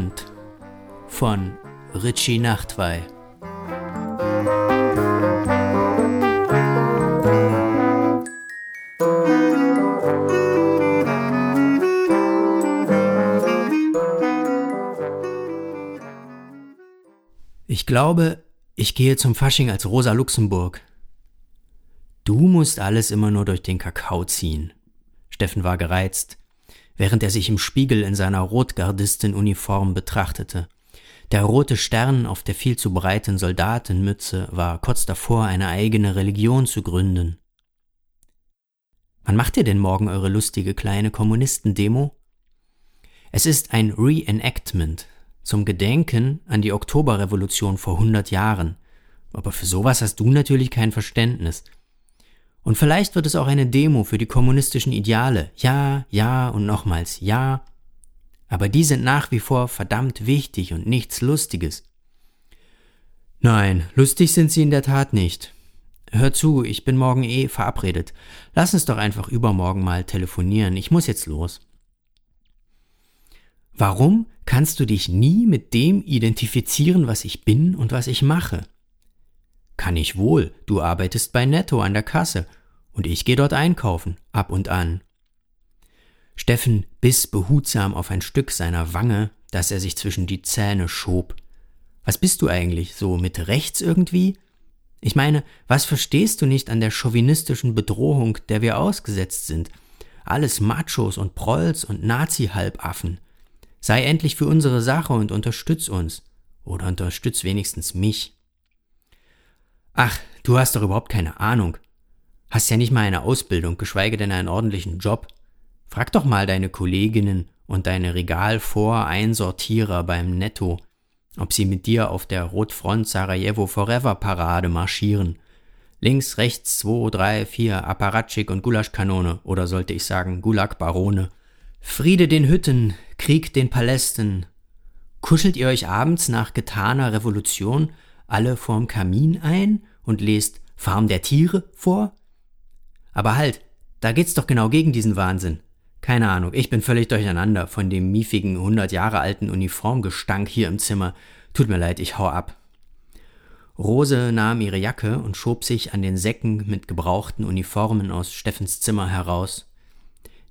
Front von Richie Nachtwey. Ich glaube, ich gehe zum Fasching als Rosa Luxemburg. Du musst alles immer nur durch den Kakao ziehen. Steffen war gereizt während er sich im Spiegel in seiner Rotgardisten-Uniform betrachtete. Der rote Stern auf der viel zu breiten Soldatenmütze war kurz davor, eine eigene Religion zu gründen. Wann macht ihr denn morgen eure lustige kleine Kommunistendemo? Es ist ein Reenactment zum Gedenken an die Oktoberrevolution vor hundert Jahren. Aber für sowas hast du natürlich kein Verständnis. Und vielleicht wird es auch eine Demo für die kommunistischen Ideale. Ja, ja und nochmals ja. Aber die sind nach wie vor verdammt wichtig und nichts Lustiges. Nein, lustig sind sie in der Tat nicht. Hör zu, ich bin morgen eh verabredet. Lass uns doch einfach übermorgen mal telefonieren. Ich muss jetzt los. Warum kannst du dich nie mit dem identifizieren, was ich bin und was ich mache? Kann ich wohl, du arbeitest bei Netto an der Kasse und ich gehe dort einkaufen, ab und an. Steffen biss behutsam auf ein Stück seiner Wange, das er sich zwischen die Zähne schob. Was bist du eigentlich, so mit rechts irgendwie? Ich meine, was verstehst du nicht an der chauvinistischen Bedrohung, der wir ausgesetzt sind? Alles Machos und Prolls und Nazi-Halbaffen. Sei endlich für unsere Sache und unterstütz uns. Oder unterstütz wenigstens mich. Ach, du hast doch überhaupt keine Ahnung. Hast ja nicht mal eine Ausbildung, geschweige denn einen ordentlichen Job. Frag doch mal deine Kolleginnen und deine Regalvoreinsortierer beim Netto, ob sie mit dir auf der Rotfront Sarajevo Forever Parade marschieren. Links, rechts, zwei, drei, vier, Apparatschik und Gulaschkanone, oder sollte ich sagen Gulagbarone. Friede den Hütten, Krieg den Palästen. Kuschelt ihr euch abends nach getaner Revolution alle vorm Kamin ein und lest Farm der Tiere vor? Aber halt, da geht's doch genau gegen diesen Wahnsinn. Keine Ahnung, ich bin völlig durcheinander von dem miefigen, hundert Jahre alten Uniformgestank hier im Zimmer. Tut mir leid, ich hau ab. Rose nahm ihre Jacke und schob sich an den Säcken mit gebrauchten Uniformen aus Steffens Zimmer heraus.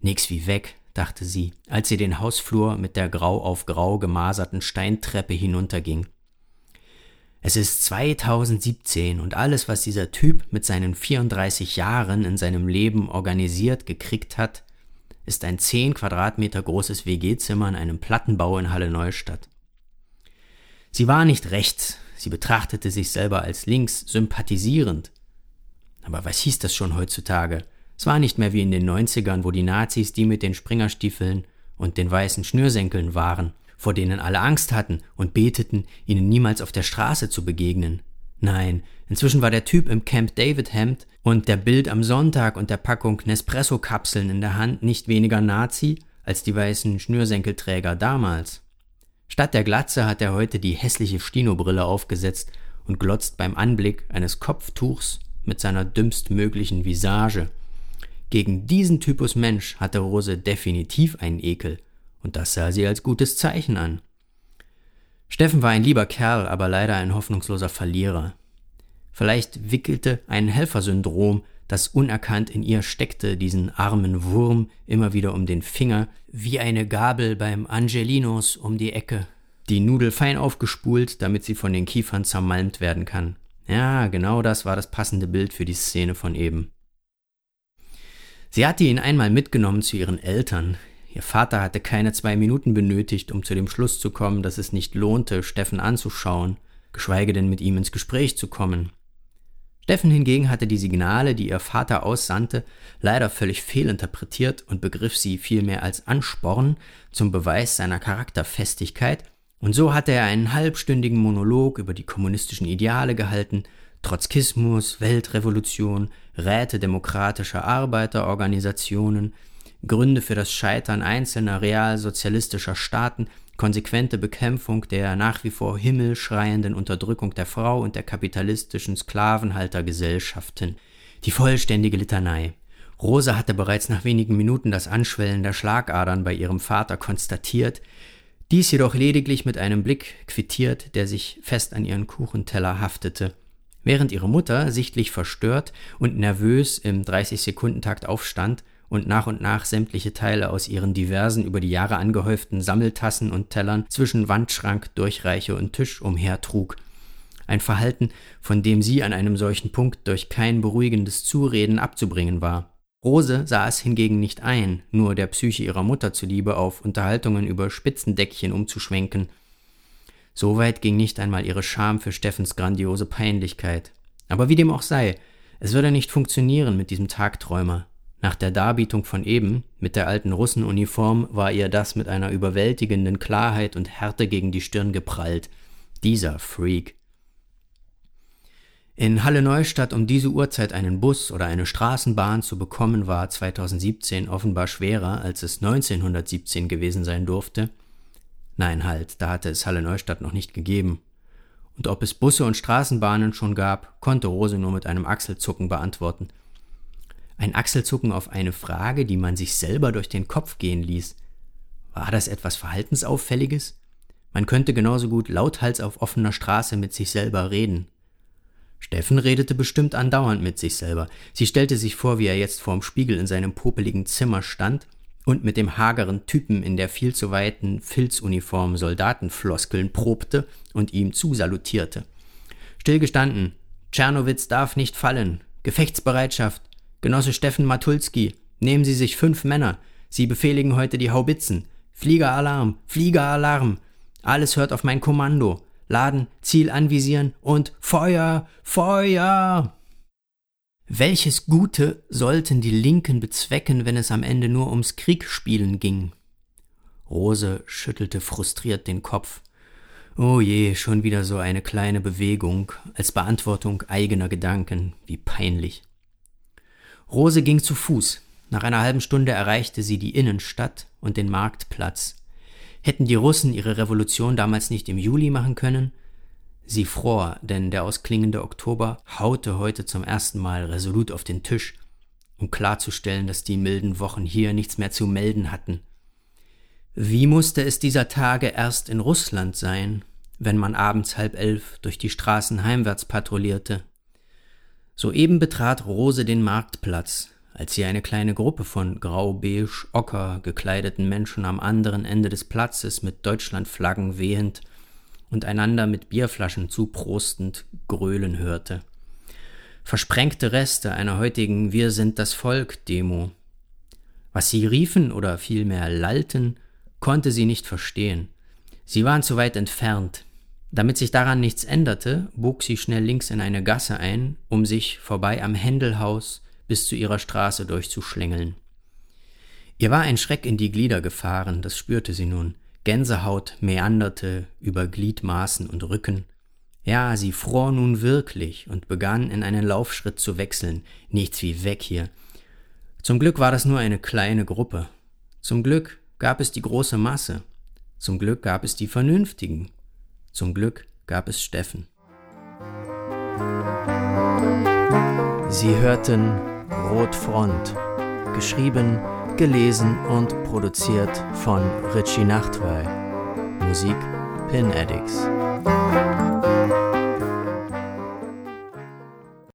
Nix wie weg, dachte sie, als sie den Hausflur mit der grau auf grau gemaserten Steintreppe hinunterging. Es ist 2017 und alles, was dieser Typ mit seinen 34 Jahren in seinem Leben organisiert gekriegt hat, ist ein 10 Quadratmeter großes WG-Zimmer in einem Plattenbau in Halle Neustadt. Sie war nicht rechts, sie betrachtete sich selber als links, sympathisierend. Aber was hieß das schon heutzutage? Es war nicht mehr wie in den 90ern, wo die Nazis die mit den Springerstiefeln und den weißen Schnürsenkeln waren vor denen alle Angst hatten und beteten, ihnen niemals auf der Straße zu begegnen. Nein, inzwischen war der Typ im Camp David Hemd und der Bild am Sonntag und der Packung Nespresso-Kapseln in der Hand nicht weniger Nazi als die weißen Schnürsenkelträger damals. Statt der Glatze hat er heute die hässliche Stino-Brille aufgesetzt und glotzt beim Anblick eines Kopftuchs mit seiner dümmstmöglichen Visage. Gegen diesen Typus Mensch hatte Rose definitiv einen Ekel und das sah sie als gutes Zeichen an. Steffen war ein lieber Kerl, aber leider ein hoffnungsloser Verlierer. Vielleicht wickelte ein Helfersyndrom, das unerkannt in ihr steckte, diesen armen Wurm immer wieder um den Finger, wie eine Gabel beim Angelinos um die Ecke. Die Nudel fein aufgespult, damit sie von den Kiefern zermalmt werden kann. Ja, genau das war das passende Bild für die Szene von eben. Sie hatte ihn einmal mitgenommen zu ihren Eltern, Ihr Vater hatte keine zwei Minuten benötigt, um zu dem Schluss zu kommen, dass es nicht lohnte, Steffen anzuschauen, geschweige denn mit ihm ins Gespräch zu kommen. Steffen hingegen hatte die Signale, die ihr Vater aussandte, leider völlig fehlinterpretiert und begriff sie vielmehr als Ansporn zum Beweis seiner Charakterfestigkeit, und so hatte er einen halbstündigen Monolog über die kommunistischen Ideale gehalten, Trotzkismus, Weltrevolution, Räte demokratischer Arbeiterorganisationen, Gründe für das Scheitern einzelner realsozialistischer Staaten, konsequente Bekämpfung der nach wie vor himmelschreienden Unterdrückung der Frau und der kapitalistischen Sklavenhaltergesellschaften. Die vollständige Litanei. Rosa hatte bereits nach wenigen Minuten das Anschwellen der Schlagadern bei ihrem Vater konstatiert, Dies jedoch lediglich mit einem Blick quittiert, der sich fest an ihren Kuchenteller haftete, während ihre Mutter, sichtlich verstört und nervös im 30-Sekundentakt aufstand und nach und nach sämtliche Teile aus ihren diversen über die Jahre angehäuften Sammeltassen und Tellern zwischen Wandschrank, Durchreiche und Tisch umhertrug. Ein Verhalten, von dem sie an einem solchen Punkt durch kein beruhigendes Zureden abzubringen war. Rose sah es hingegen nicht ein, nur der Psyche ihrer Mutter zuliebe auf Unterhaltungen über Spitzendeckchen umzuschwenken. Soweit ging nicht einmal ihre Scham für Steffens grandiose Peinlichkeit. Aber wie dem auch sei, es würde nicht funktionieren mit diesem Tagträumer. Nach der Darbietung von eben, mit der alten Russenuniform, war ihr das mit einer überwältigenden Klarheit und Härte gegen die Stirn geprallt. Dieser Freak. In Halle Neustadt um diese Uhrzeit einen Bus oder eine Straßenbahn zu bekommen, war 2017 offenbar schwerer, als es 1917 gewesen sein durfte. Nein, halt, da hatte es Halle Neustadt noch nicht gegeben. Und ob es Busse und Straßenbahnen schon gab, konnte Rose nur mit einem Achselzucken beantworten. Ein Achselzucken auf eine Frage, die man sich selber durch den Kopf gehen ließ. War das etwas Verhaltensauffälliges? Man könnte genauso gut lauthals auf offener Straße mit sich selber reden. Steffen redete bestimmt andauernd mit sich selber. Sie stellte sich vor, wie er jetzt vorm Spiegel in seinem popeligen Zimmer stand und mit dem hageren Typen in der viel zu weiten Filzuniform Soldatenfloskeln probte und ihm zusalutierte. Stillgestanden. Tschernowitz darf nicht fallen. Gefechtsbereitschaft. Genosse Steffen Matulski, nehmen Sie sich fünf Männer. Sie befehligen heute die Haubitzen. Fliegeralarm, Fliegeralarm. Alles hört auf mein Kommando. Laden, Ziel anvisieren und Feuer, Feuer. Welches Gute sollten die Linken bezwecken, wenn es am Ende nur ums Kriegspielen ging? Rose schüttelte frustriert den Kopf. Oh je, schon wieder so eine kleine Bewegung als Beantwortung eigener Gedanken, wie peinlich. Rose ging zu Fuß. Nach einer halben Stunde erreichte sie die Innenstadt und den Marktplatz. Hätten die Russen ihre Revolution damals nicht im Juli machen können? Sie fror, denn der ausklingende Oktober haute heute zum ersten Mal resolut auf den Tisch, um klarzustellen, dass die milden Wochen hier nichts mehr zu melden hatten. Wie musste es dieser Tage erst in Russland sein, wenn man abends halb elf durch die Straßen heimwärts patrouillierte? Soeben betrat Rose den Marktplatz, als sie eine kleine Gruppe von grau-beige, ocker gekleideten Menschen am anderen Ende des Platzes mit Deutschlandflaggen wehend und einander mit Bierflaschen zuprostend grölen hörte. Versprengte Reste einer heutigen Wir sind das Volk Demo. Was sie riefen oder vielmehr lallten, konnte sie nicht verstehen. Sie waren zu weit entfernt, damit sich daran nichts änderte, bog sie schnell links in eine Gasse ein, um sich vorbei am Händelhaus bis zu ihrer Straße durchzuschlängeln. Ihr war ein Schreck in die Glieder gefahren, das spürte sie nun. Gänsehaut meanderte über Gliedmaßen und Rücken. Ja, sie fror nun wirklich und begann in einen Laufschritt zu wechseln. Nichts wie weg hier. Zum Glück war das nur eine kleine Gruppe. Zum Glück gab es die große Masse. Zum Glück gab es die Vernünftigen, zum Glück gab es Steffen. Sie hörten Rotfront, geschrieben, gelesen und produziert von Richie Nachtwey. Musik Pin Addicts.